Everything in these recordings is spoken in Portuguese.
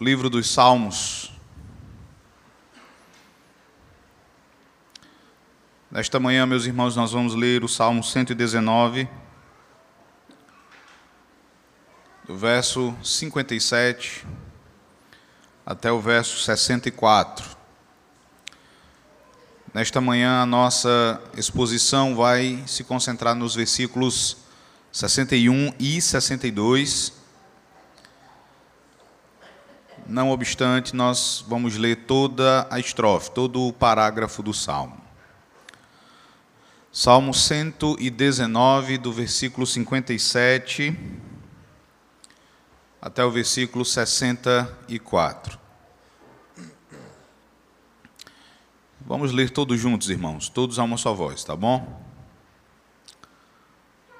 livro dos Salmos. Nesta manhã, meus irmãos, nós vamos ler o Salmo 119, do verso 57 até o verso 64. Nesta manhã, a nossa exposição vai se concentrar nos versículos 61 e 62 não obstante, nós vamos ler toda a estrofe, todo o parágrafo do salmo. Salmo 119, do versículo 57 até o versículo 64. Vamos ler todos juntos, irmãos, todos a uma só voz, tá bom?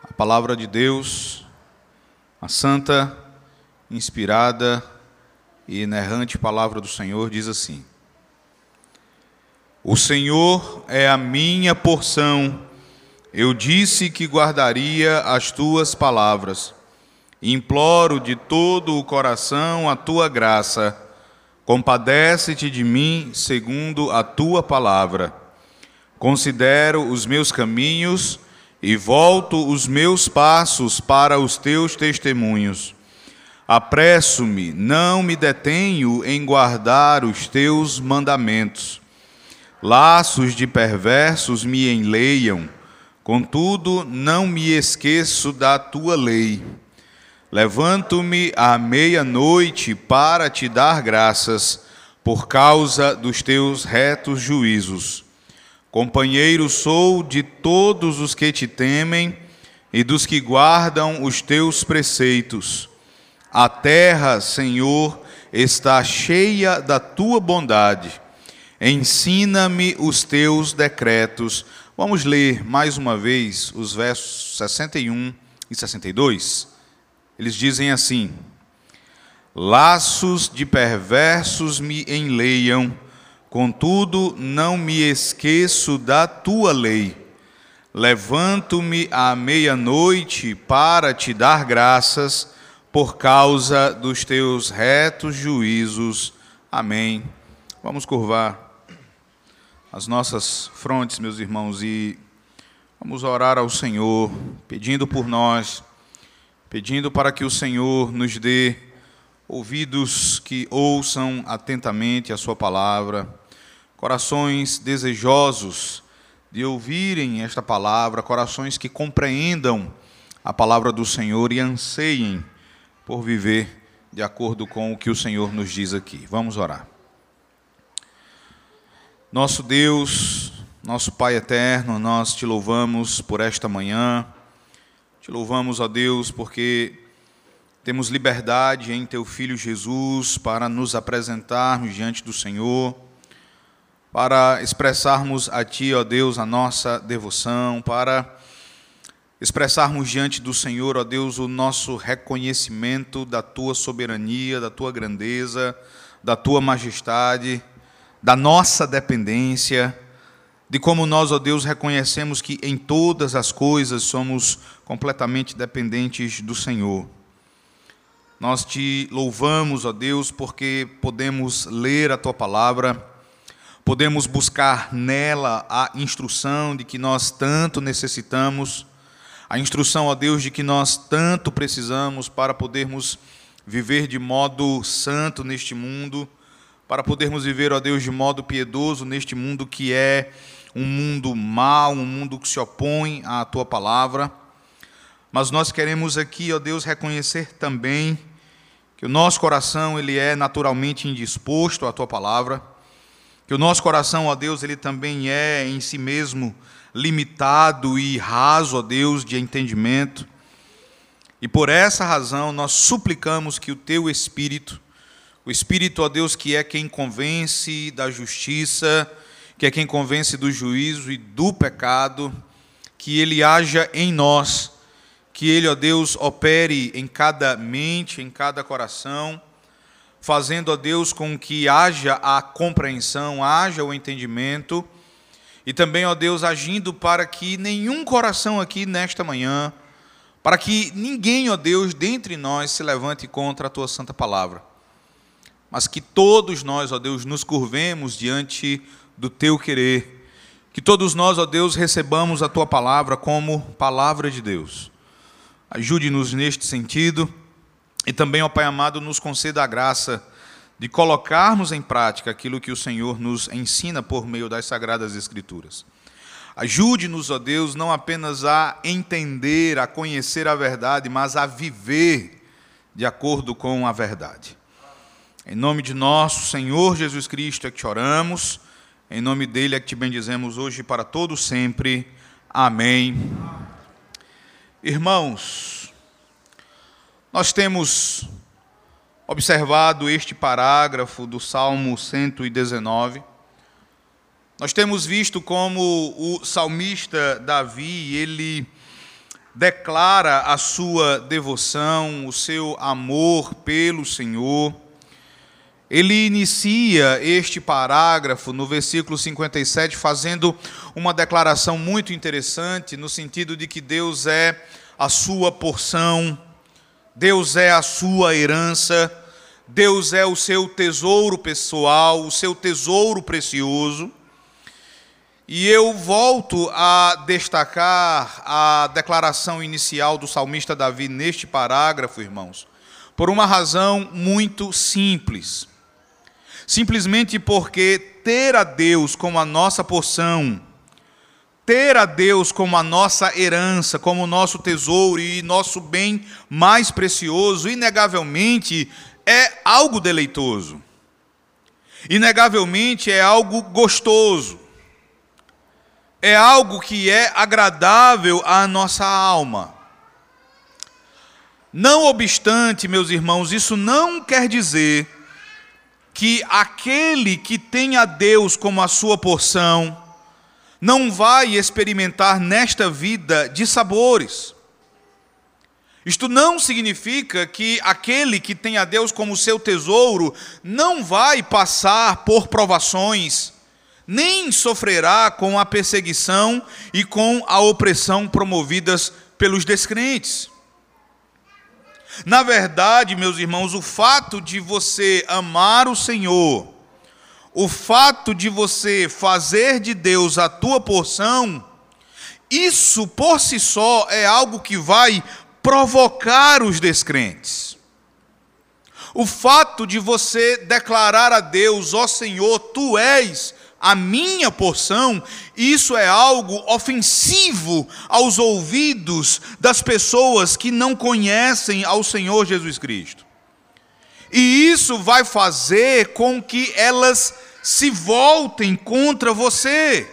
A palavra de Deus, a santa, inspirada, e inerrante palavra do Senhor diz assim: O Senhor é a minha porção, eu disse que guardaria as tuas palavras. Imploro de todo o coração a tua graça. Compadece-te de mim segundo a tua palavra. Considero os meus caminhos e volto os meus passos para os teus testemunhos. Apresso-me, não me detenho em guardar os teus mandamentos. Laços de perversos me enleiam, contudo não me esqueço da tua lei. Levanto-me à meia-noite para te dar graças, por causa dos teus retos juízos. Companheiro sou de todos os que te temem e dos que guardam os teus preceitos. A terra, Senhor, está cheia da tua bondade. Ensina-me os teus decretos. Vamos ler mais uma vez os versos 61 e 62. Eles dizem assim: Laços de perversos me enleiam, contudo não me esqueço da tua lei. Levanto-me à meia-noite para te dar graças por causa dos teus retos juízos. Amém. Vamos curvar as nossas frontes, meus irmãos, e vamos orar ao Senhor, pedindo por nós, pedindo para que o Senhor nos dê ouvidos que ouçam atentamente a Sua palavra, corações desejosos de ouvirem esta palavra, corações que compreendam a palavra do Senhor e anseiem por viver de acordo com o que o Senhor nos diz aqui. Vamos orar. Nosso Deus, nosso Pai eterno, nós te louvamos por esta manhã. Te louvamos, ó Deus, porque temos liberdade em teu filho Jesus para nos apresentarmos diante do Senhor, para expressarmos a ti, ó Deus, a nossa devoção, para expressarmos diante do Senhor, ó Deus, o nosso reconhecimento da tua soberania, da tua grandeza, da tua majestade, da nossa dependência, de como nós, ó Deus, reconhecemos que em todas as coisas somos completamente dependentes do Senhor. Nós te louvamos, ó Deus, porque podemos ler a tua palavra, podemos buscar nela a instrução de que nós tanto necessitamos a instrução, ó Deus, de que nós tanto precisamos para podermos viver de modo santo neste mundo, para podermos viver, ó Deus, de modo piedoso neste mundo que é um mundo mau, um mundo que se opõe à tua palavra. Mas nós queremos aqui, ó Deus, reconhecer também que o nosso coração ele é naturalmente indisposto à tua palavra, que o nosso coração, ó Deus, ele também é em si mesmo limitado e raso, ó Deus, de entendimento. E por essa razão nós suplicamos que o teu Espírito, o Espírito, ó Deus, que é quem convence da justiça, que é quem convence do juízo e do pecado, que ele haja em nós, que ele, ó Deus, opere em cada mente, em cada coração, fazendo, ó Deus, com que haja a compreensão, haja o entendimento e também, ó Deus, agindo para que nenhum coração aqui nesta manhã, para que ninguém, ó Deus, dentre nós se levante contra a tua santa palavra. mas que todos nós, ó Deus, nos curvemos diante do teu querer. Que todos nós, ó Deus, recebamos a tua palavra como palavra de Deus. Ajude-nos neste sentido e também, ó Pai amado, nos conceda a graça de colocarmos em prática aquilo que o Senhor nos ensina por meio das sagradas Escrituras. Ajude-nos, ó Deus, não apenas a entender, a conhecer a verdade, mas a viver de acordo com a verdade. Em nome de nosso Senhor Jesus Cristo é que te oramos, em nome dele é que te bendizemos hoje e para todo sempre. Amém. Irmãos, nós temos observado este parágrafo do Salmo 119. Nós temos visto como o salmista Davi, ele declara a sua devoção, o seu amor pelo Senhor ele inicia este parágrafo no versículo 57 fazendo uma declaração muito interessante, no sentido de que Deus é a sua porção, Deus é a sua herança, Deus é o seu tesouro pessoal, o seu tesouro precioso. E eu volto a destacar a declaração inicial do salmista Davi neste parágrafo, irmãos, por uma razão muito simples simplesmente porque ter a Deus como a nossa porção, ter a Deus como a nossa herança, como o nosso tesouro e nosso bem mais precioso, inegavelmente é algo deleitoso. Inegavelmente é algo gostoso. É algo que é agradável à nossa alma. Não obstante, meus irmãos, isso não quer dizer que aquele que tem a Deus como a sua porção não vai experimentar nesta vida de sabores. Isto não significa que aquele que tem a Deus como seu tesouro não vai passar por provações, nem sofrerá com a perseguição e com a opressão promovidas pelos descrentes. Na verdade, meus irmãos, o fato de você amar o Senhor, o fato de você fazer de Deus a tua porção, isso por si só é algo que vai provocar os descrentes. O fato de você declarar a Deus, ó Senhor, tu és a minha porção, isso é algo ofensivo aos ouvidos das pessoas que não conhecem ao Senhor Jesus Cristo. E isso vai fazer com que elas se voltem contra você.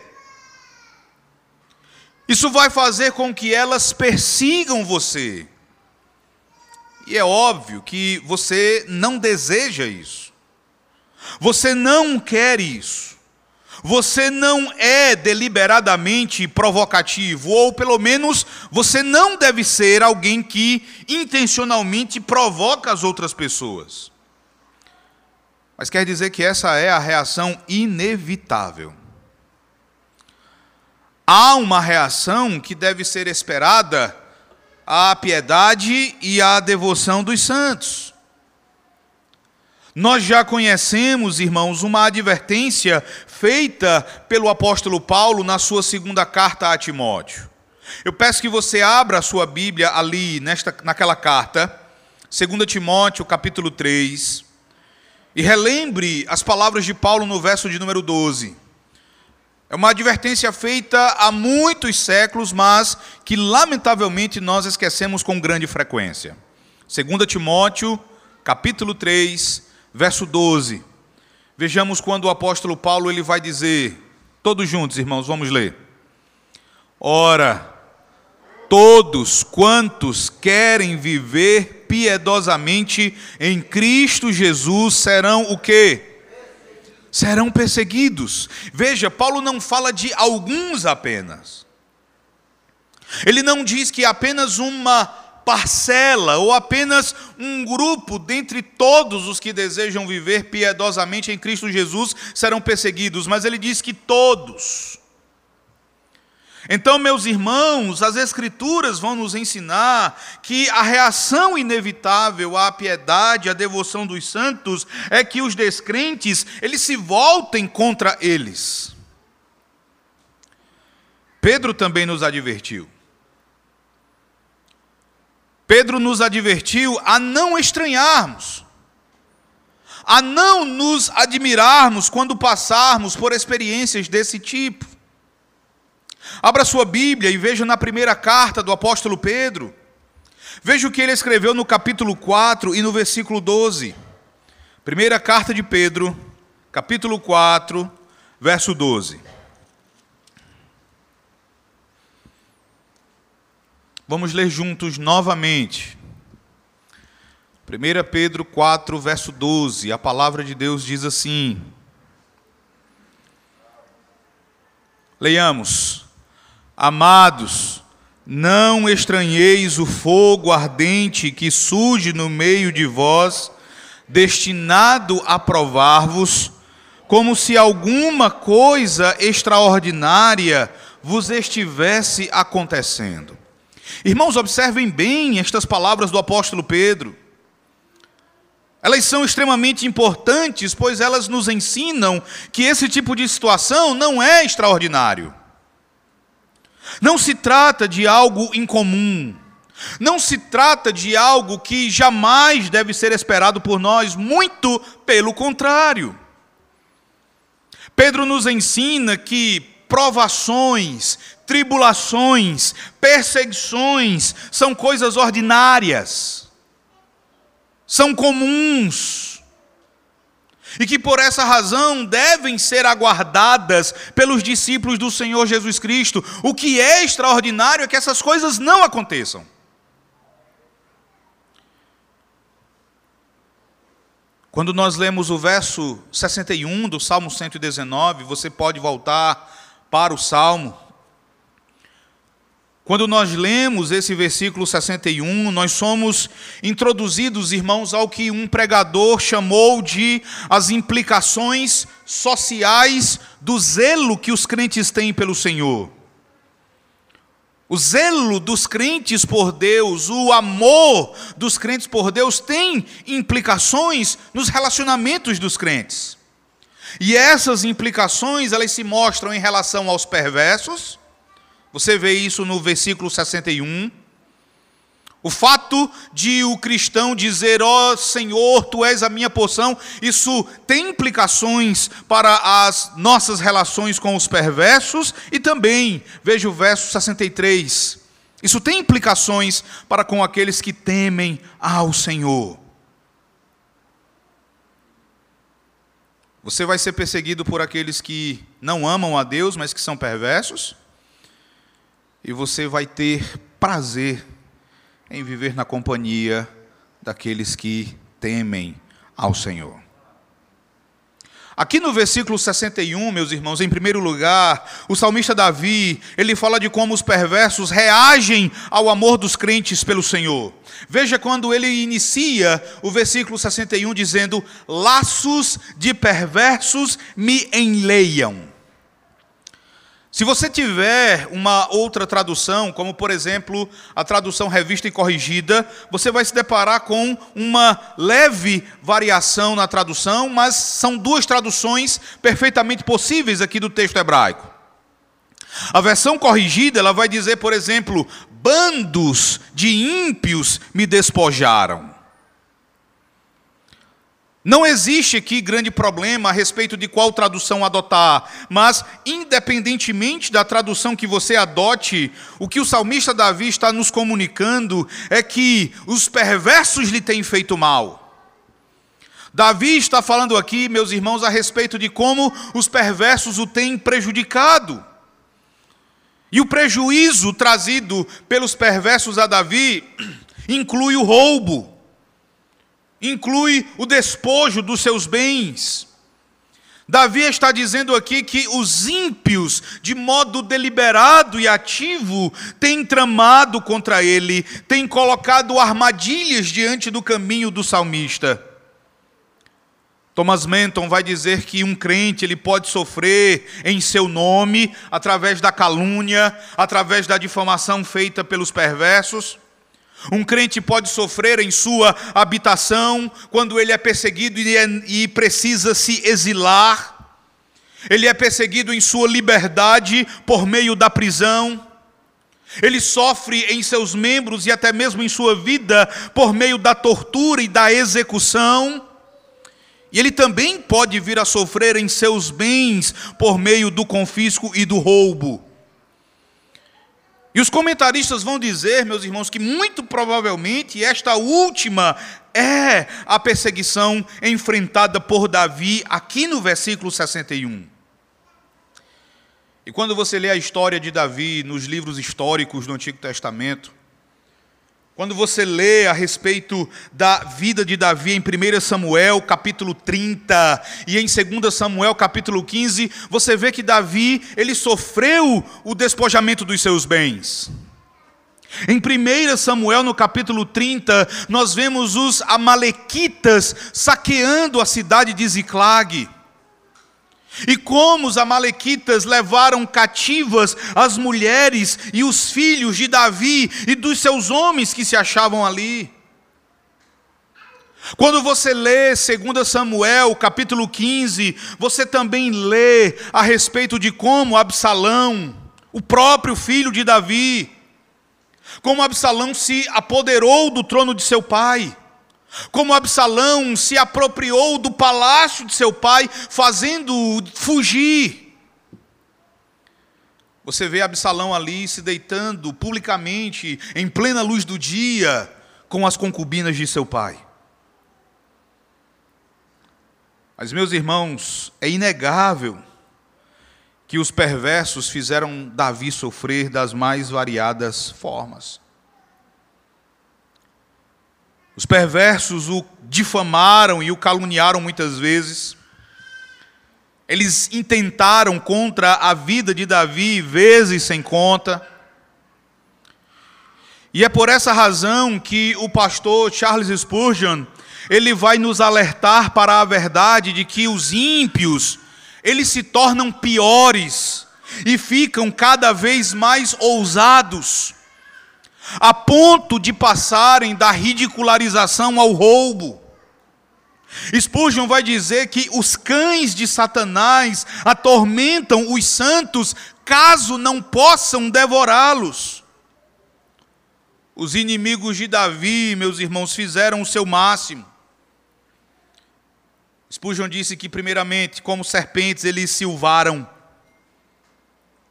Isso vai fazer com que elas persigam você. E é óbvio que você não deseja isso. Você não quer isso. Você não é deliberadamente provocativo, ou pelo menos você não deve ser alguém que intencionalmente provoca as outras pessoas. Mas quer dizer que essa é a reação inevitável. Há uma reação que deve ser esperada à piedade e à devoção dos santos. Nós já conhecemos, irmãos, uma advertência feita pelo apóstolo Paulo na sua segunda carta a Timóteo. Eu peço que você abra a sua Bíblia ali, nesta, naquela carta, 2 Timóteo, capítulo 3, e relembre as palavras de Paulo no verso de número 12. É uma advertência feita há muitos séculos, mas que lamentavelmente nós esquecemos com grande frequência. 2 Timóteo, capítulo 3, verso 12. Vejamos quando o apóstolo Paulo ele vai dizer, todos juntos, irmãos, vamos ler. Ora, todos quantos querem viver piedosamente em Cristo Jesus serão o quê? Serão perseguidos. Veja, Paulo não fala de alguns apenas. Ele não diz que apenas uma parcela ou apenas um grupo dentre todos os que desejam viver piedosamente em Cristo Jesus serão perseguidos, mas ele diz que todos. Então, meus irmãos, as Escrituras vão nos ensinar que a reação inevitável à piedade, à devoção dos santos, é que os descrentes eles se voltem contra eles. Pedro também nos advertiu. Pedro nos advertiu a não estranharmos, a não nos admirarmos quando passarmos por experiências desse tipo. Abra sua Bíblia e veja na primeira carta do apóstolo Pedro. Veja o que ele escreveu no capítulo 4 e no versículo 12. Primeira carta de Pedro, capítulo 4, verso 12. Vamos ler juntos novamente. 1 Pedro 4, verso 12. A palavra de Deus diz assim: Leiamos. Amados, não estranheis o fogo ardente que surge no meio de vós, destinado a provar-vos, como se alguma coisa extraordinária vos estivesse acontecendo. Irmãos, observem bem estas palavras do apóstolo Pedro. Elas são extremamente importantes, pois elas nos ensinam que esse tipo de situação não é extraordinário. Não se trata de algo incomum. Não se trata de algo que jamais deve ser esperado por nós, muito pelo contrário. Pedro nos ensina que provações, tribulações, perseguições são coisas ordinárias, são comuns e que por essa razão devem ser aguardadas pelos discípulos do Senhor Jesus Cristo. O que é extraordinário é que essas coisas não aconteçam. Quando nós lemos o verso 61 do Salmo 119, você pode voltar para o Salmo quando nós lemos esse versículo 61, nós somos introduzidos, irmãos, ao que um pregador chamou de as implicações sociais do zelo que os crentes têm pelo Senhor. O zelo dos crentes por Deus, o amor dos crentes por Deus tem implicações nos relacionamentos dos crentes. E essas implicações, elas se mostram em relação aos perversos, você vê isso no versículo 61. O fato de o cristão dizer, ó oh, Senhor, tu és a minha porção, isso tem implicações para as nossas relações com os perversos e também, veja o verso 63, isso tem implicações para com aqueles que temem ao Senhor. Você vai ser perseguido por aqueles que não amam a Deus, mas que são perversos e você vai ter prazer em viver na companhia daqueles que temem ao Senhor. Aqui no versículo 61, meus irmãos, em primeiro lugar, o salmista Davi, ele fala de como os perversos reagem ao amor dos crentes pelo Senhor. Veja quando ele inicia o versículo 61 dizendo: Laços de perversos me enleiam. Se você tiver uma outra tradução, como por exemplo a tradução revista e corrigida, você vai se deparar com uma leve variação na tradução, mas são duas traduções perfeitamente possíveis aqui do texto hebraico. A versão corrigida, ela vai dizer, por exemplo, bandos de ímpios me despojaram. Não existe aqui grande problema a respeito de qual tradução adotar, mas, independentemente da tradução que você adote, o que o salmista Davi está nos comunicando é que os perversos lhe têm feito mal. Davi está falando aqui, meus irmãos, a respeito de como os perversos o têm prejudicado. E o prejuízo trazido pelos perversos a Davi inclui o roubo inclui o despojo dos seus bens. Davi está dizendo aqui que os ímpios, de modo deliberado e ativo, têm tramado contra ele, têm colocado armadilhas diante do caminho do salmista. Thomas Menton vai dizer que um crente ele pode sofrer em seu nome através da calúnia, através da difamação feita pelos perversos. Um crente pode sofrer em sua habitação quando ele é perseguido e, é, e precisa se exilar. Ele é perseguido em sua liberdade por meio da prisão. Ele sofre em seus membros e até mesmo em sua vida por meio da tortura e da execução. E ele também pode vir a sofrer em seus bens por meio do confisco e do roubo. E os comentaristas vão dizer, meus irmãos, que muito provavelmente esta última é a perseguição enfrentada por Davi aqui no versículo 61. E quando você lê a história de Davi nos livros históricos do Antigo Testamento, quando você lê a respeito da vida de Davi em 1 Samuel, capítulo 30, e em 2 Samuel, capítulo 15, você vê que Davi, ele sofreu o despojamento dos seus bens. Em 1 Samuel, no capítulo 30, nós vemos os amalequitas saqueando a cidade de Ziclag. E como os Amalequitas levaram cativas as mulheres e os filhos de Davi e dos seus homens que se achavam ali. Quando você lê 2 Samuel, capítulo 15, você também lê a respeito de como Absalão, o próprio filho de Davi, como Absalão se apoderou do trono de seu pai como Absalão se apropriou do palácio de seu pai, fazendo-o fugir. Você vê Absalão ali se deitando publicamente, em plena luz do dia, com as concubinas de seu pai. Mas, meus irmãos, é inegável que os perversos fizeram Davi sofrer das mais variadas formas. Os perversos o difamaram e o caluniaram muitas vezes. Eles intentaram contra a vida de Davi vezes sem conta. E é por essa razão que o pastor Charles Spurgeon, ele vai nos alertar para a verdade de que os ímpios, eles se tornam piores e ficam cada vez mais ousados a ponto de passarem da ridicularização ao roubo. Spurgeon vai dizer que os cães de Satanás atormentam os santos caso não possam devorá-los. Os inimigos de Davi, meus irmãos, fizeram o seu máximo. Spurgeon disse que, primeiramente, como serpentes, eles silvaram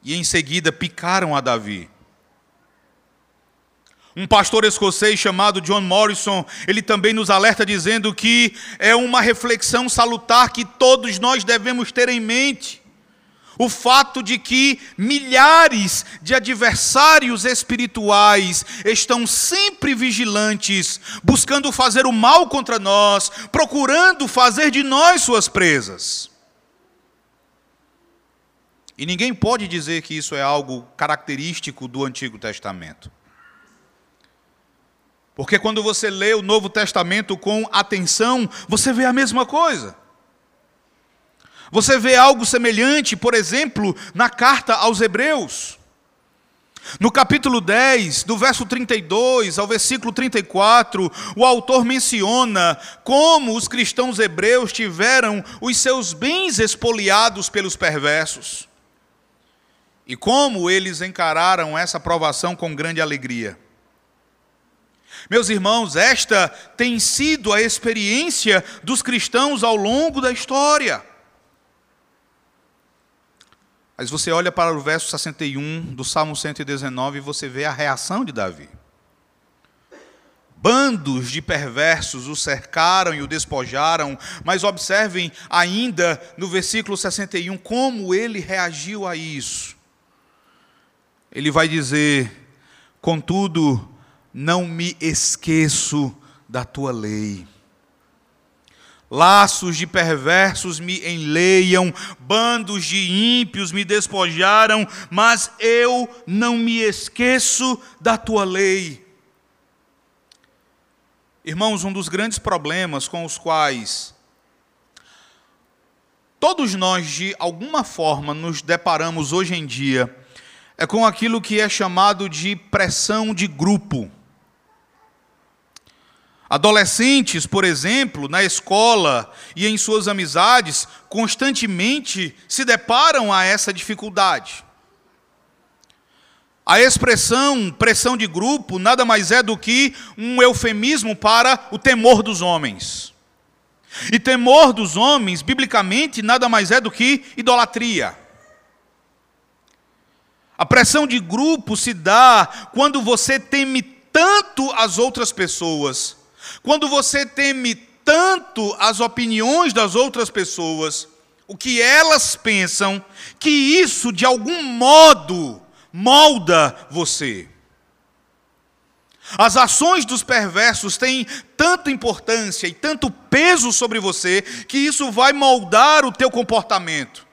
e em seguida picaram a Davi. Um pastor escocês chamado John Morrison, ele também nos alerta dizendo que é uma reflexão salutar que todos nós devemos ter em mente. O fato de que milhares de adversários espirituais estão sempre vigilantes, buscando fazer o mal contra nós, procurando fazer de nós suas presas. E ninguém pode dizer que isso é algo característico do Antigo Testamento. Porque quando você lê o Novo Testamento com atenção, você vê a mesma coisa. Você vê algo semelhante, por exemplo, na carta aos Hebreus. No capítulo 10, do verso 32 ao versículo 34, o autor menciona como os cristãos hebreus tiveram os seus bens expoliados pelos perversos. E como eles encararam essa provação com grande alegria. Meus irmãos, esta tem sido a experiência dos cristãos ao longo da história. Mas você olha para o verso 61 do Salmo 119 e você vê a reação de Davi. Bandos de perversos o cercaram e o despojaram, mas observem ainda no versículo 61 como ele reagiu a isso. Ele vai dizer: Contudo, não me esqueço da tua lei. Laços de perversos me enleiam, bandos de ímpios me despojaram, mas eu não me esqueço da tua lei. Irmãos, um dos grandes problemas com os quais todos nós, de alguma forma, nos deparamos hoje em dia é com aquilo que é chamado de pressão de grupo. Adolescentes, por exemplo, na escola e em suas amizades, constantemente se deparam a essa dificuldade. A expressão pressão de grupo nada mais é do que um eufemismo para o temor dos homens. E temor dos homens, biblicamente, nada mais é do que idolatria. A pressão de grupo se dá quando você teme tanto as outras pessoas, quando você teme tanto as opiniões das outras pessoas, o que elas pensam, que isso de algum modo molda você. As ações dos perversos têm tanta importância e tanto peso sobre você que isso vai moldar o teu comportamento.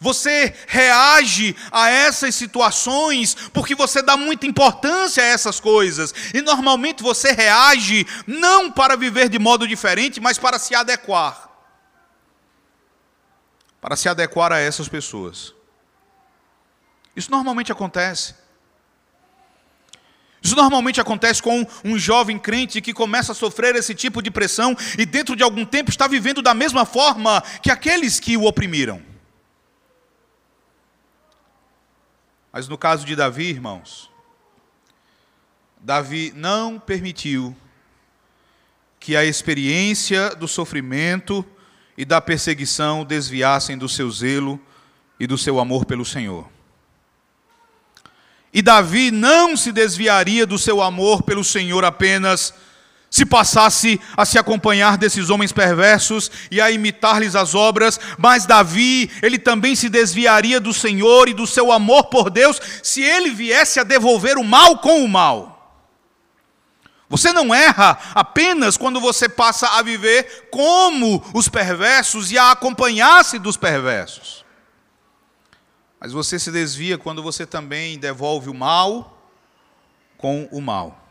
Você reage a essas situações porque você dá muita importância a essas coisas. E normalmente você reage não para viver de modo diferente, mas para se adequar. Para se adequar a essas pessoas. Isso normalmente acontece. Isso normalmente acontece com um jovem crente que começa a sofrer esse tipo de pressão e, dentro de algum tempo, está vivendo da mesma forma que aqueles que o oprimiram. Mas no caso de Davi, irmãos, Davi não permitiu que a experiência do sofrimento e da perseguição desviassem do seu zelo e do seu amor pelo Senhor. E Davi não se desviaria do seu amor pelo Senhor apenas se passasse a se acompanhar desses homens perversos e a imitar-lhes as obras, mas Davi, ele também se desviaria do Senhor e do seu amor por Deus, se ele viesse a devolver o mal com o mal. Você não erra apenas quando você passa a viver como os perversos e a acompanhar-se dos perversos. Mas você se desvia quando você também devolve o mal com o mal.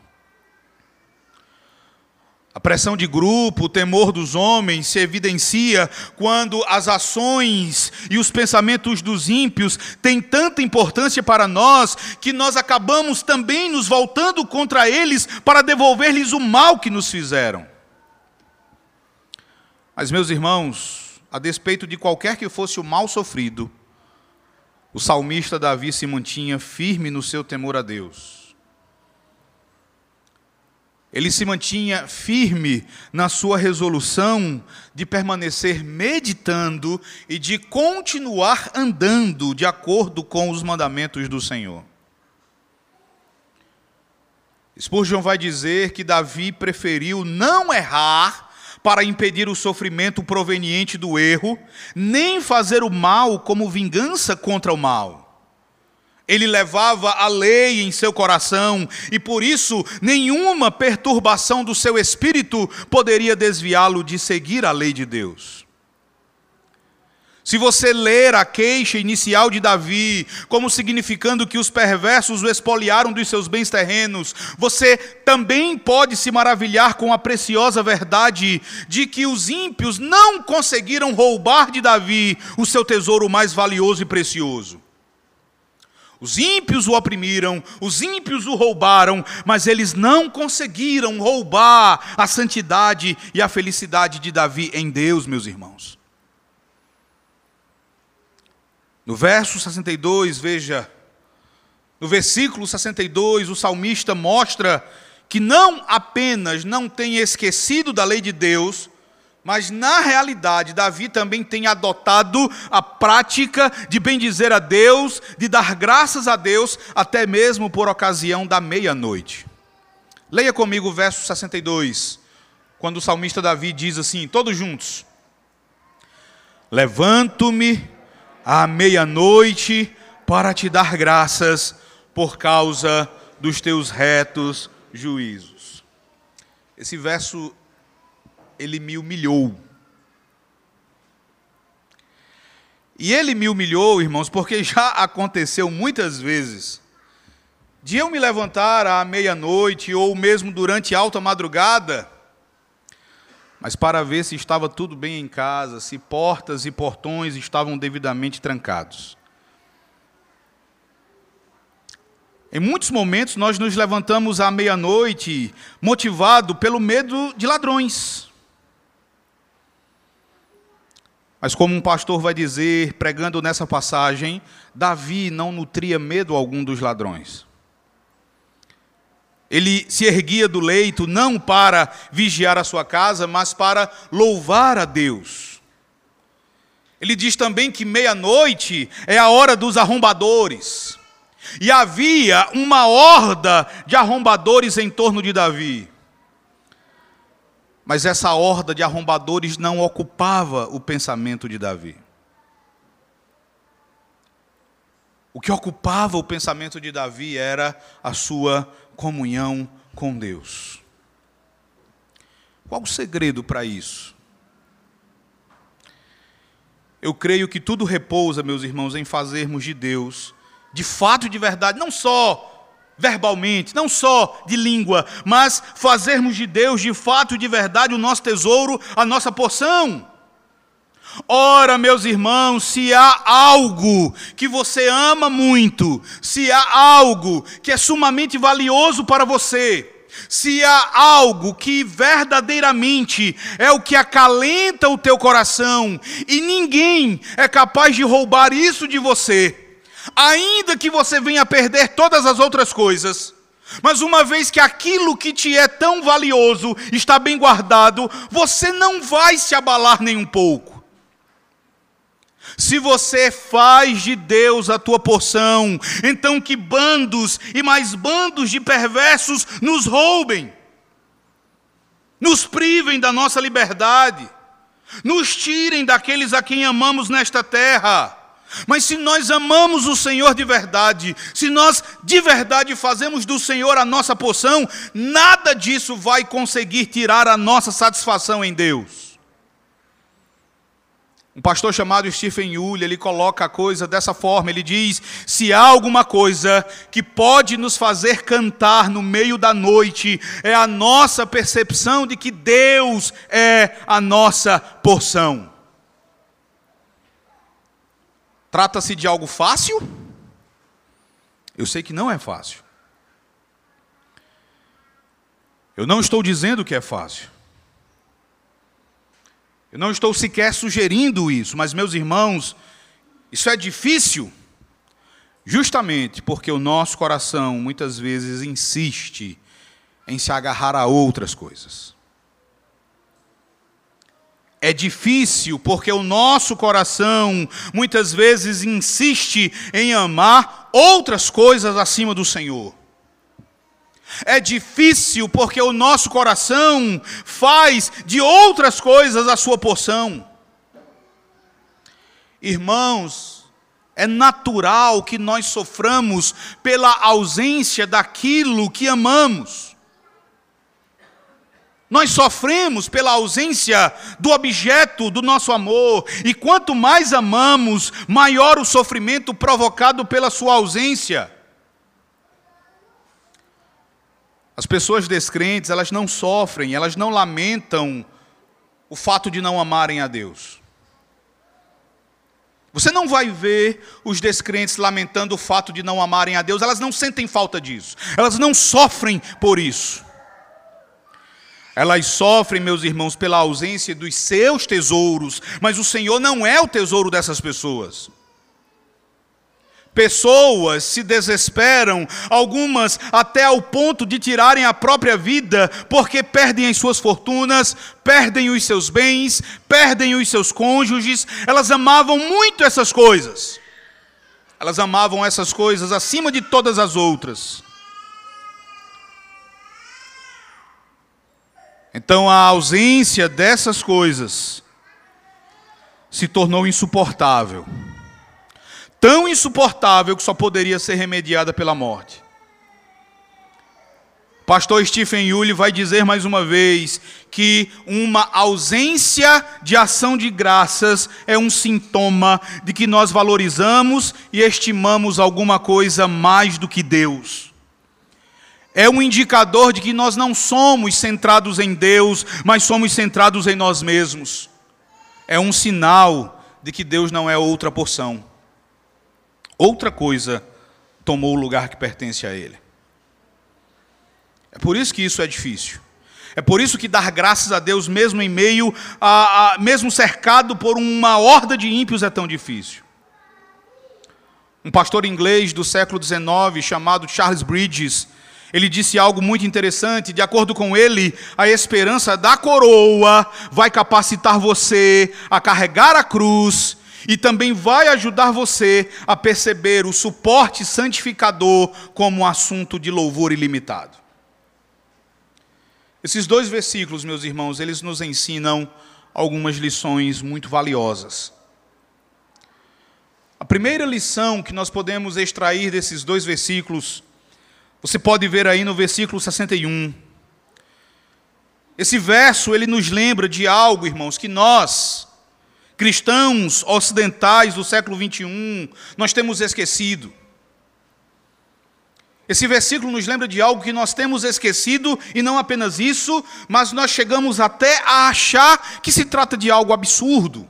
A pressão de grupo, o temor dos homens se evidencia quando as ações e os pensamentos dos ímpios têm tanta importância para nós que nós acabamos também nos voltando contra eles para devolver-lhes o mal que nos fizeram. Mas, meus irmãos, a despeito de qualquer que fosse o mal sofrido, o salmista Davi se mantinha firme no seu temor a Deus. Ele se mantinha firme na sua resolução de permanecer meditando e de continuar andando de acordo com os mandamentos do Senhor. Spurgeon vai dizer que Davi preferiu não errar para impedir o sofrimento proveniente do erro, nem fazer o mal como vingança contra o mal. Ele levava a lei em seu coração e por isso nenhuma perturbação do seu espírito poderia desviá-lo de seguir a lei de Deus. Se você ler a queixa inicial de Davi, como significando que os perversos o expoliaram dos seus bens terrenos, você também pode se maravilhar com a preciosa verdade de que os ímpios não conseguiram roubar de Davi o seu tesouro mais valioso e precioso. Os ímpios o oprimiram, os ímpios o roubaram, mas eles não conseguiram roubar a santidade e a felicidade de Davi em Deus, meus irmãos. No verso 62, veja, no versículo 62, o salmista mostra que não apenas não tem esquecido da lei de Deus, mas na realidade, Davi também tem adotado a prática de bendizer a Deus, de dar graças a Deus, até mesmo por ocasião da meia-noite. Leia comigo o verso 62, quando o salmista Davi diz assim, todos juntos: Levanto-me à meia-noite para te dar graças por causa dos teus retos juízos. Esse verso ele me humilhou. E ele me humilhou, irmãos, porque já aconteceu muitas vezes de eu me levantar à meia-noite ou mesmo durante alta madrugada mas para ver se estava tudo bem em casa, se portas e portões estavam devidamente trancados. Em muitos momentos nós nos levantamos à meia-noite motivado pelo medo de ladrões. Mas como um pastor vai dizer, pregando nessa passagem, Davi não nutria medo algum dos ladrões. Ele se erguia do leito não para vigiar a sua casa, mas para louvar a Deus. Ele diz também que meia-noite é a hora dos arrombadores. E havia uma horda de arrombadores em torno de Davi. Mas essa horda de arrombadores não ocupava o pensamento de Davi. O que ocupava o pensamento de Davi era a sua comunhão com Deus. Qual o segredo para isso? Eu creio que tudo repousa, meus irmãos, em fazermos de Deus, de fato e de verdade, não só verbalmente, não só de língua, mas fazermos de Deus, de fato e de verdade, o nosso tesouro, a nossa porção. Ora, meus irmãos, se há algo que você ama muito, se há algo que é sumamente valioso para você, se há algo que verdadeiramente é o que acalenta o teu coração, e ninguém é capaz de roubar isso de você, ainda que você venha a perder todas as outras coisas, mas uma vez que aquilo que te é tão valioso está bem guardado, você não vai se abalar nem um pouco. Se você faz de Deus a tua porção, então que bandos e mais bandos de perversos nos roubem, nos privem da nossa liberdade, nos tirem daqueles a quem amamos nesta terra. Mas se nós amamos o Senhor de verdade, se nós de verdade fazemos do Senhor a nossa porção, nada disso vai conseguir tirar a nossa satisfação em Deus. Um pastor chamado Stephen Yulle, ele coloca a coisa dessa forma, ele diz: se há alguma coisa que pode nos fazer cantar no meio da noite, é a nossa percepção de que Deus é a nossa porção. Trata-se de algo fácil? Eu sei que não é fácil. Eu não estou dizendo que é fácil. Eu não estou sequer sugerindo isso, mas, meus irmãos, isso é difícil, justamente porque o nosso coração muitas vezes insiste em se agarrar a outras coisas. É difícil porque o nosso coração muitas vezes insiste em amar outras coisas acima do Senhor. É difícil porque o nosso coração faz de outras coisas a sua porção. Irmãos, é natural que nós soframos pela ausência daquilo que amamos. Nós sofremos pela ausência do objeto do nosso amor, e quanto mais amamos, maior o sofrimento provocado pela sua ausência. As pessoas descrentes, elas não sofrem, elas não lamentam o fato de não amarem a Deus. Você não vai ver os descrentes lamentando o fato de não amarem a Deus, elas não sentem falta disso, elas não sofrem por isso. Elas sofrem, meus irmãos, pela ausência dos seus tesouros, mas o Senhor não é o tesouro dessas pessoas. Pessoas se desesperam, algumas até ao ponto de tirarem a própria vida, porque perdem as suas fortunas, perdem os seus bens, perdem os seus cônjuges. Elas amavam muito essas coisas. Elas amavam essas coisas acima de todas as outras. Então a ausência dessas coisas se tornou insuportável tão insuportável que só poderia ser remediada pela morte. Pastor Stephen Yulle vai dizer mais uma vez que uma ausência de ação de graças é um sintoma de que nós valorizamos e estimamos alguma coisa mais do que Deus. É um indicador de que nós não somos centrados em Deus, mas somos centrados em nós mesmos. É um sinal de que Deus não é outra porção. Outra coisa tomou o lugar que pertence a Ele. É por isso que isso é difícil. É por isso que dar graças a Deus, mesmo em meio a, a mesmo cercado por uma horda de ímpios, é tão difícil. Um pastor inglês do século XIX, chamado Charles Bridges, ele disse algo muito interessante. De acordo com ele, a esperança da coroa vai capacitar você a carregar a cruz e também vai ajudar você a perceber o suporte santificador como um assunto de louvor ilimitado. Esses dois versículos, meus irmãos, eles nos ensinam algumas lições muito valiosas. A primeira lição que nós podemos extrair desses dois versículos, você pode ver aí no versículo 61. Esse verso, ele nos lembra de algo, irmãos, que nós, cristãos ocidentais do século 21, nós temos esquecido. Esse versículo nos lembra de algo que nós temos esquecido, e não apenas isso, mas nós chegamos até a achar que se trata de algo absurdo.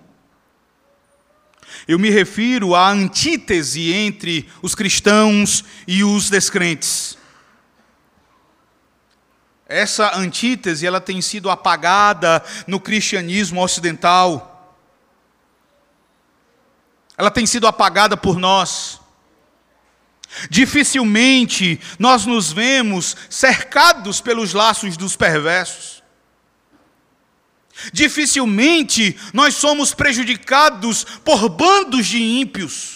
Eu me refiro à antítese entre os cristãos e os descrentes. Essa antítese ela tem sido apagada no cristianismo ocidental. Ela tem sido apagada por nós. Dificilmente nós nos vemos cercados pelos laços dos perversos. Dificilmente nós somos prejudicados por bandos de ímpios.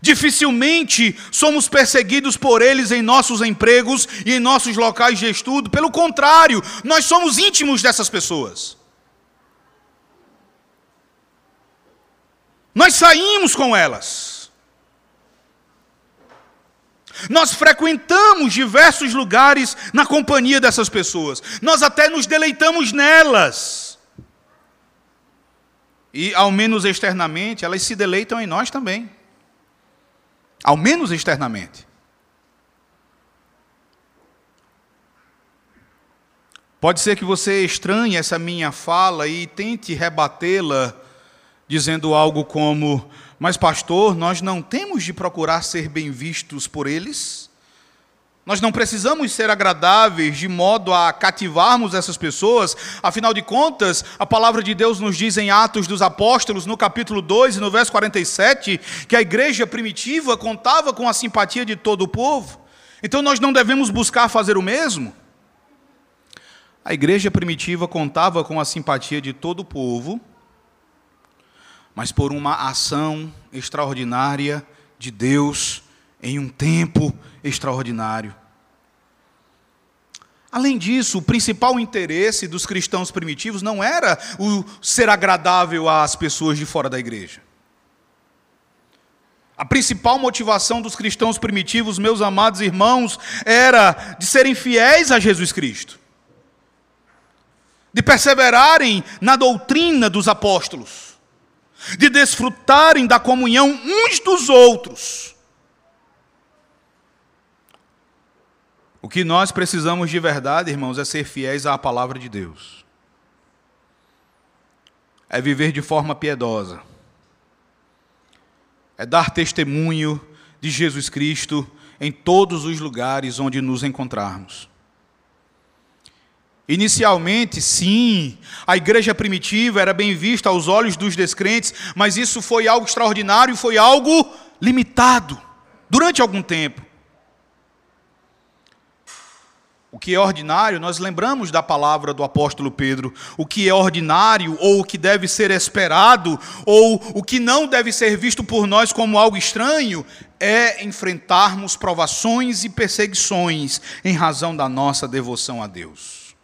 Dificilmente somos perseguidos por eles em nossos empregos e em nossos locais de estudo. Pelo contrário, nós somos íntimos dessas pessoas. Nós saímos com elas. Nós frequentamos diversos lugares na companhia dessas pessoas. Nós até nos deleitamos nelas. E, ao menos externamente, elas se deleitam em nós também. Ao menos externamente. Pode ser que você estranhe essa minha fala e tente rebatê-la dizendo algo como: mas, pastor, nós não temos de procurar ser bem vistos por eles? Nós não precisamos ser agradáveis de modo a cativarmos essas pessoas, afinal de contas, a palavra de Deus nos diz em Atos dos Apóstolos, no capítulo 2 e no verso 47, que a igreja primitiva contava com a simpatia de todo o povo. Então nós não devemos buscar fazer o mesmo? A igreja primitiva contava com a simpatia de todo o povo, mas por uma ação extraordinária de Deus em um tempo extraordinário. Além disso, o principal interesse dos cristãos primitivos não era o ser agradável às pessoas de fora da igreja. A principal motivação dos cristãos primitivos, meus amados irmãos, era de serem fiéis a Jesus Cristo, de perseverarem na doutrina dos apóstolos de desfrutarem da comunhão uns dos outros. O que nós precisamos de verdade, irmãos, é ser fiéis à palavra de Deus. É viver de forma piedosa. É dar testemunho de Jesus Cristo em todos os lugares onde nos encontrarmos. Inicialmente, sim, a igreja primitiva era bem vista aos olhos dos descrentes, mas isso foi algo extraordinário e foi algo limitado durante algum tempo. O que é ordinário, nós lembramos da palavra do apóstolo Pedro. O que é ordinário, ou o que deve ser esperado, ou o que não deve ser visto por nós como algo estranho, é enfrentarmos provações e perseguições em razão da nossa devoção a Deus.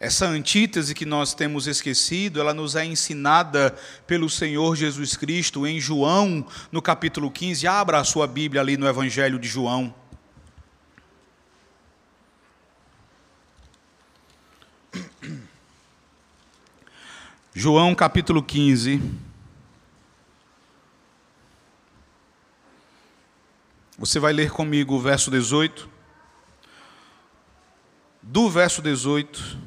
Essa antítese que nós temos esquecido, ela nos é ensinada pelo Senhor Jesus Cristo em João, no capítulo 15. Abra a sua Bíblia ali no Evangelho de João. João capítulo 15. Você vai ler comigo o verso 18. Do verso 18.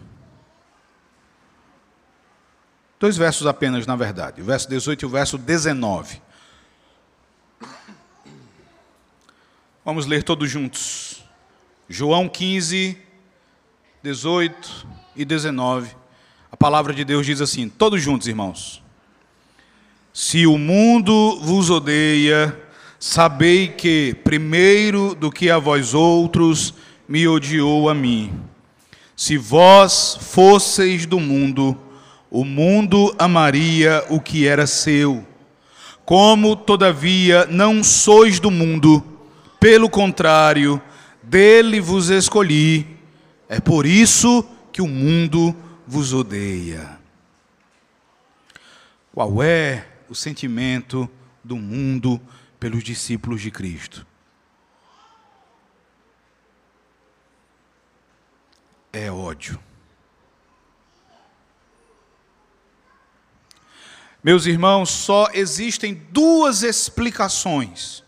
Dois versos apenas, na verdade. O verso 18 e o verso 19. Vamos ler todos juntos. João 15, 18 e 19. Palavra de Deus diz assim: todos juntos, irmãos. Se o mundo vos odeia, sabei que, primeiro do que a vós outros, me odiou a mim. Se vós fosseis do mundo, o mundo amaria o que era seu. Como, todavia, não sois do mundo, pelo contrário, dele vos escolhi, é por isso que o mundo vos odeia. Qual é o sentimento do mundo pelos discípulos de Cristo. É ódio. Meus irmãos, só existem duas explicações.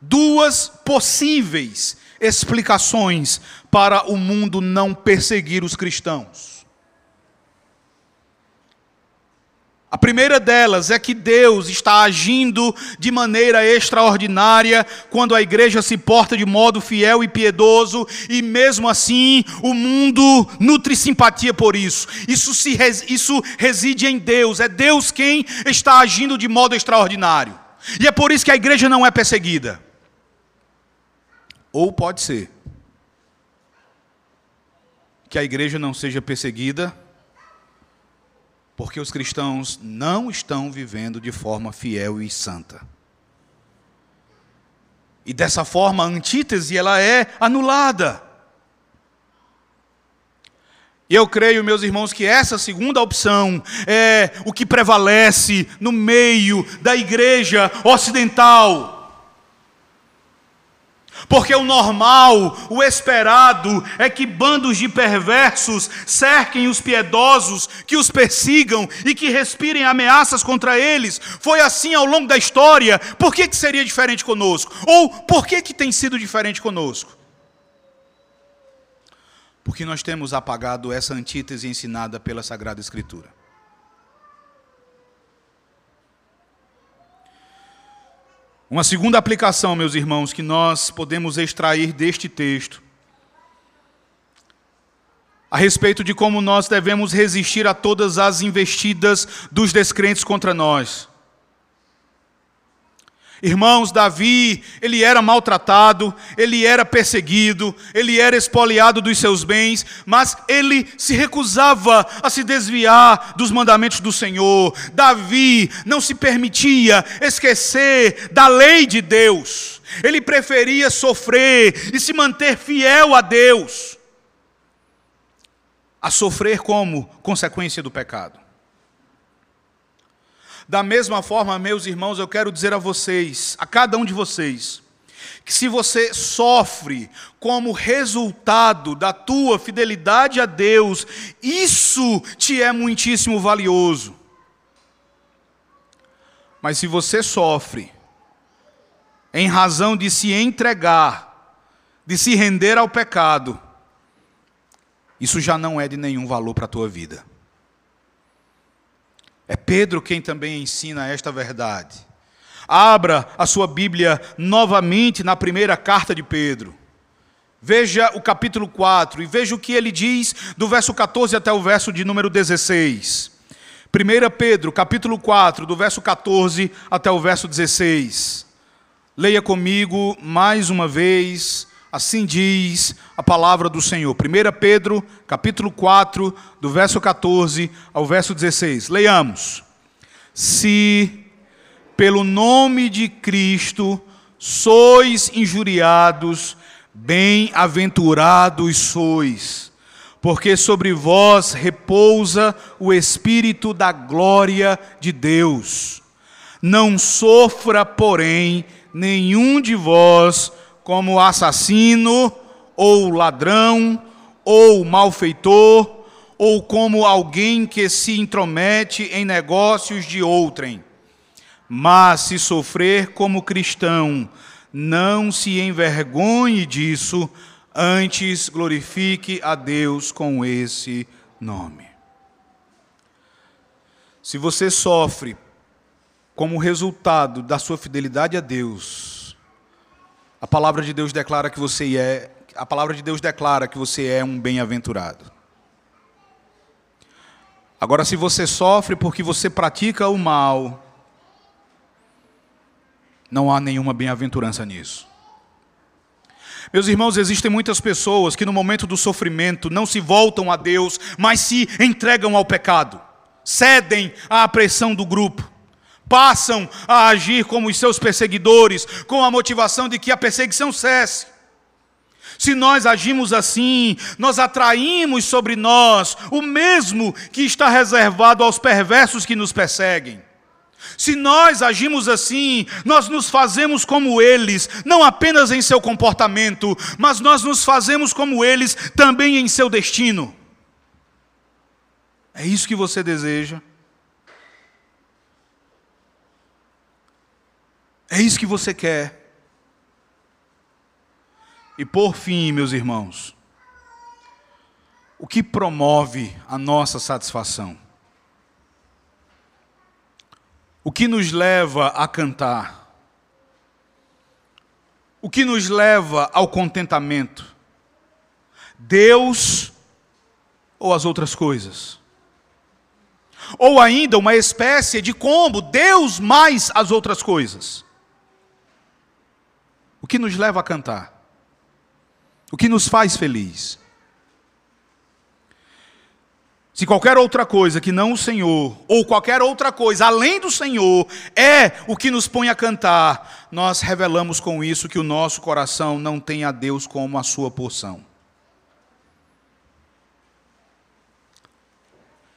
Duas possíveis explicações para o mundo não perseguir os cristãos. A primeira delas é que Deus está agindo de maneira extraordinária quando a igreja se porta de modo fiel e piedoso, e mesmo assim o mundo nutre simpatia por isso. Isso, se, isso reside em Deus, é Deus quem está agindo de modo extraordinário. E é por isso que a igreja não é perseguida. Ou pode ser que a igreja não seja perseguida porque os cristãos não estão vivendo de forma fiel e santa. E dessa forma a antítese ela é anulada. Eu creio, meus irmãos, que essa segunda opção é o que prevalece no meio da igreja ocidental. Porque o normal, o esperado, é que bandos de perversos cerquem os piedosos, que os persigam e que respirem ameaças contra eles. Foi assim ao longo da história. Por que, que seria diferente conosco? Ou por que, que tem sido diferente conosco? Porque nós temos apagado essa antítese ensinada pela Sagrada Escritura. Uma segunda aplicação, meus irmãos, que nós podemos extrair deste texto, a respeito de como nós devemos resistir a todas as investidas dos descrentes contra nós. Irmãos, Davi, ele era maltratado, ele era perseguido, ele era espoliado dos seus bens, mas ele se recusava a se desviar dos mandamentos do Senhor. Davi não se permitia esquecer da lei de Deus. Ele preferia sofrer e se manter fiel a Deus, a sofrer como consequência do pecado. Da mesma forma, meus irmãos, eu quero dizer a vocês, a cada um de vocês, que se você sofre como resultado da tua fidelidade a Deus, isso te é muitíssimo valioso. Mas se você sofre em razão de se entregar, de se render ao pecado, isso já não é de nenhum valor para a tua vida. É Pedro quem também ensina esta verdade. Abra a sua Bíblia novamente na primeira carta de Pedro. Veja o capítulo 4 e veja o que ele diz do verso 14 até o verso de número 16. 1 Pedro, capítulo 4, do verso 14 até o verso 16. Leia comigo mais uma vez Assim diz a palavra do Senhor. 1 Pedro, capítulo 4, do verso 14 ao verso 16. Leiamos. Se pelo nome de Cristo sois injuriados, bem-aventurados sois, porque sobre vós repousa o Espírito da glória de Deus. Não sofra, porém, nenhum de vós como assassino, ou ladrão, ou malfeitor, ou como alguém que se intromete em negócios de outrem. Mas se sofrer como cristão, não se envergonhe disso, antes glorifique a Deus com esse nome. Se você sofre como resultado da sua fidelidade a Deus, a palavra de Deus declara que você é, a palavra de Deus declara que você é um bem-aventurado. Agora, se você sofre porque você pratica o mal, não há nenhuma bem-aventurança nisso. Meus irmãos, existem muitas pessoas que no momento do sofrimento não se voltam a Deus, mas se entregam ao pecado, cedem à pressão do grupo, passam a agir como os seus perseguidores, com a motivação de que a perseguição cesse. Se nós agimos assim, nós atraímos sobre nós o mesmo que está reservado aos perversos que nos perseguem. Se nós agimos assim, nós nos fazemos como eles, não apenas em seu comportamento, mas nós nos fazemos como eles também em seu destino. É isso que você deseja? É isso que você quer? E por fim, meus irmãos, o que promove a nossa satisfação? O que nos leva a cantar? O que nos leva ao contentamento? Deus ou as outras coisas? Ou ainda uma espécie de combo, Deus mais as outras coisas? O que nos leva a cantar? O que nos faz feliz. Se qualquer outra coisa que não o Senhor, ou qualquer outra coisa além do Senhor, é o que nos põe a cantar, nós revelamos com isso que o nosso coração não tem a Deus como a sua porção.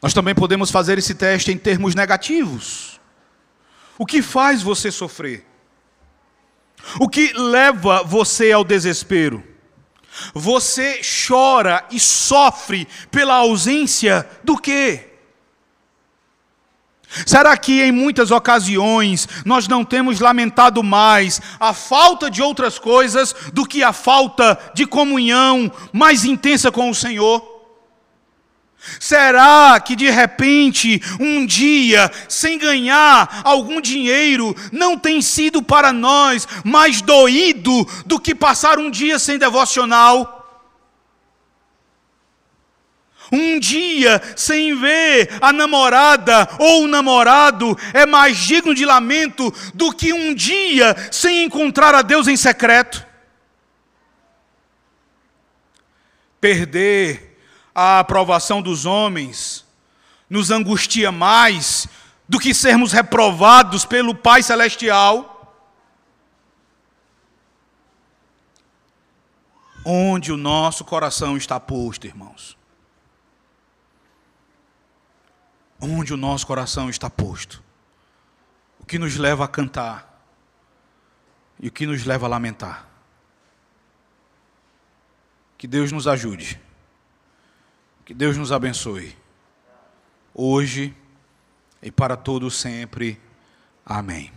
Nós também podemos fazer esse teste em termos negativos. O que faz você sofrer? O que leva você ao desespero? Você chora e sofre pela ausência do quê? Será que em muitas ocasiões nós não temos lamentado mais a falta de outras coisas do que a falta de comunhão mais intensa com o Senhor? Será que de repente, um dia, sem ganhar algum dinheiro, não tem sido para nós mais doído do que passar um dia sem devocional? Um dia sem ver a namorada ou o namorado é mais digno de lamento do que um dia sem encontrar a Deus em secreto? Perder a aprovação dos homens nos angustia mais do que sermos reprovados pelo Pai Celestial? Onde o nosso coração está posto, irmãos? Onde o nosso coração está posto? O que nos leva a cantar e o que nos leva a lamentar? Que Deus nos ajude. Que Deus nos abençoe. Hoje e para todo sempre. Amém.